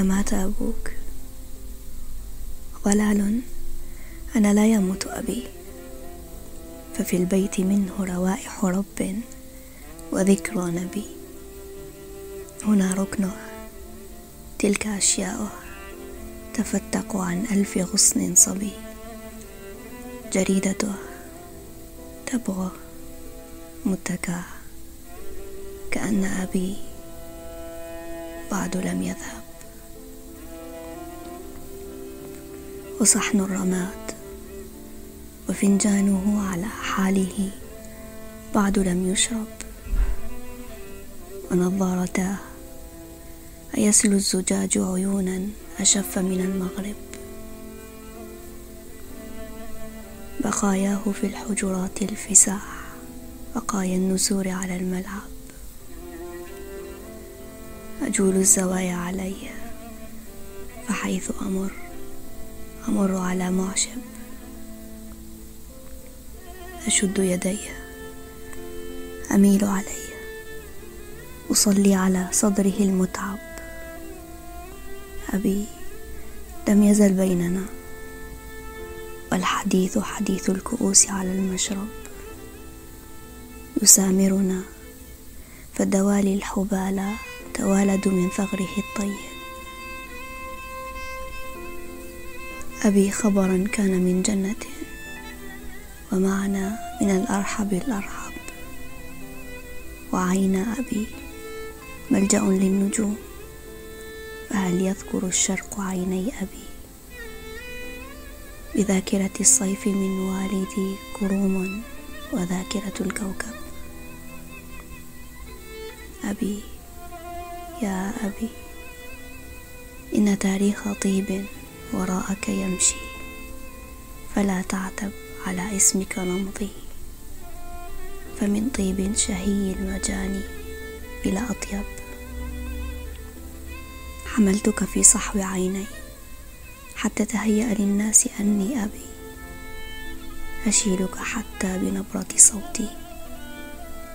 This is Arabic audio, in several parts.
أمات أبوك. ضلال أنا لا يموت أبي. ففي البيت منه روائح رب وذكرى نبي. هنا ركنه تلك أشياؤه تفتق عن ألف غصن صبي. جريدته تبغى متكا كأن أبي بعد لم يذهب. وصحن الرماد. وفنجانه على حاله. بعد لم يشرب. ونظارتاه أيسلو الزجاج عيونا أشف من المغرب. بقاياه في الحجرات الفساح. بقايا النسور على الملعب. أجول الزوايا علي. فحيث أمر. أمر على معشب أشد يدي. أميل عليه أصلي على صدره المتعب. أبي لم يزل بيننا. والحديث حديث الكؤوس على المشرب. يسامرنا. فدوالي الحبالى توالد من ثغره الطيب. أبي خبرا كان من جنة ومعنا من الأرحب الأرحب. وعين أبي ملجأ للنجوم فهل يذكر الشرق عيني أبي؟ بذاكرة الصيف من والدي كروم وذاكرة الكوكب. أبي يا أبي إن تاريخ طيب وراءك يمشي. فلا تعتب على اسمك نمضي فمن طيب شهي المجاني إلى أطيب. حملتك في صحو عيني حتى تهيأ للناس أني أبي. أشيلك حتى بنبرة صوتي.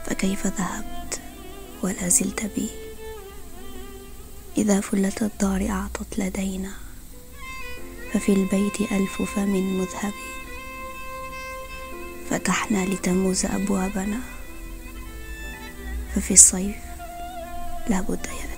فكيف ذهبت ولا زلت بي؟ إذا فلة الدار أعطت لدينا. ففي البيت ألف فم مذهب. فتحنا لتموز أبوابنا. ففي الصيف لا بد يأتي